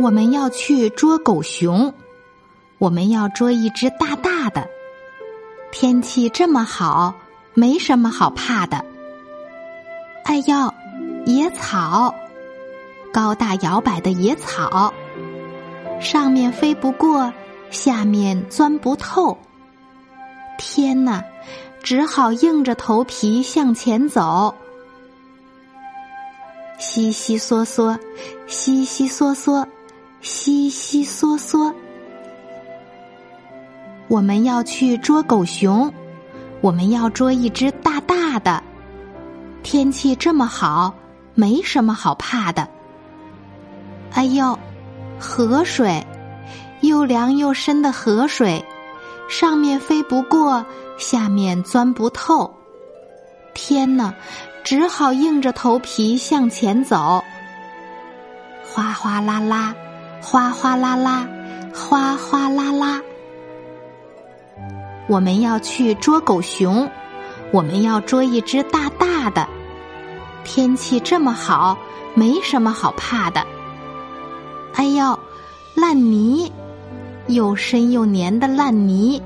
我们要去捉狗熊，我们要捉一只大大的。天气这么好，没什么好怕的。哎呦，野草，高大摇摆的野草，上面飞不过，下面钻不透。天哪，只好硬着头皮向前走。悉悉嗦嗦，悉悉嗦嗦。悉悉嗦嗦，我们要去捉狗熊，我们要捉一只大大的。天气这么好，没什么好怕的。哎呦，河水，又凉又深的河水，上面飞不过，下面钻不透。天哪，只好硬着头皮向前走。哗哗啦啦。哗哗啦啦，哗哗啦啦。我们要去捉狗熊，我们要捉一只大大的。天气这么好，没什么好怕的。哎呦，烂泥，又深又黏的烂泥，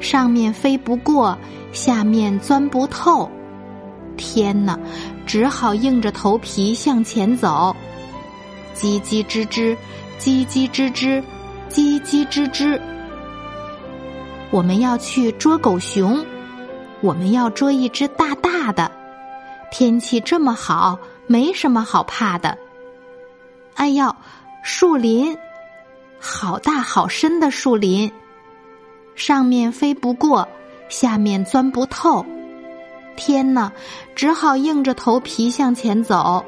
上面飞不过，下面钻不透。天哪，只好硬着头皮向前走。叽叽吱吱，叽叽吱吱，叽叽吱吱。我们要去捉狗熊，我们要捉一只大大的。天气这么好，没什么好怕的。哎呦，树林，好大好深的树林，上面飞不过，下面钻不透。天哪，只好硬着头皮向前走。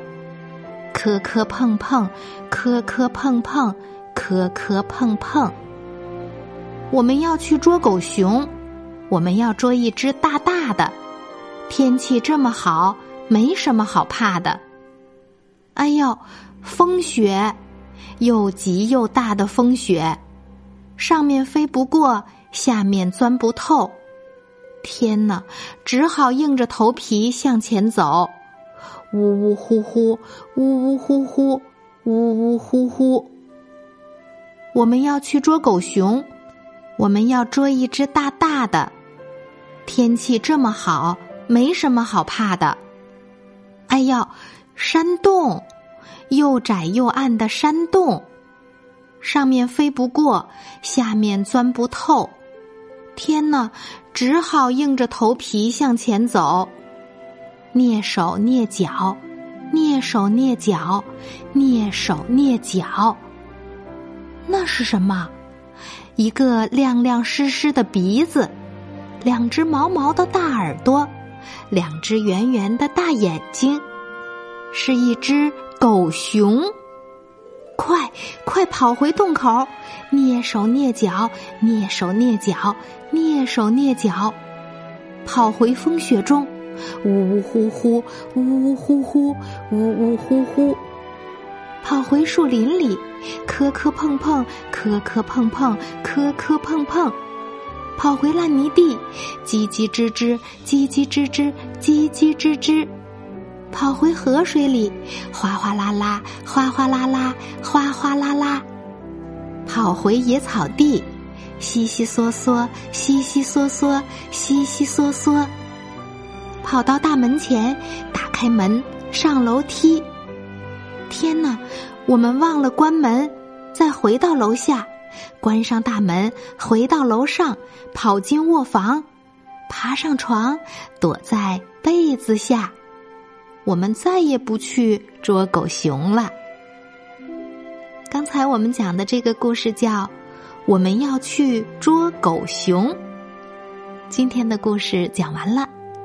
磕磕碰碰，磕磕碰碰，磕磕碰碰。我们要去捉狗熊，我们要捉一只大大的。天气这么好，没什么好怕的。哎呦，风雪，又急又大的风雪，上面飞不过，下面钻不透。天哪，只好硬着头皮向前走。呜呜呼呼，呜呜呼呼，呜呜呼呼。我们要去捉狗熊，我们要捉一只大大的。天气这么好，没什么好怕的。哎呦，山洞，又窄又暗的山洞，上面飞不过，下面钻不透。天哪，只好硬着头皮向前走。蹑手蹑脚，蹑手蹑脚，蹑手蹑脚。那是什么？一个亮亮湿湿的鼻子，两只毛毛的大耳朵，两只圆圆的大眼睛，是一只狗熊。快快跑回洞口，蹑手蹑脚，蹑手蹑脚，蹑手蹑脚，跑回风雪中。呜呜呼呼，呜呜呼呼，呜呜呼呼，跑回树林里，磕磕碰碰，磕磕碰碰，磕磕碰碰，跑回烂泥地，叽叽吱吱，叽叽吱吱，叽叽吱吱，跑回河水里，哗哗啦啦，哗哗啦啦，哗哗啦啦，跑回野草地，悉悉嗦嗦，悉悉嗦嗦，悉悉嗦嗦。跑到大门前，打开门，上楼梯。天哪，我们忘了关门，再回到楼下，关上大门，回到楼上，跑进卧房，爬上床，躲在被子下。我们再也不去捉狗熊了。刚才我们讲的这个故事叫《我们要去捉狗熊》。今天的故事讲完了。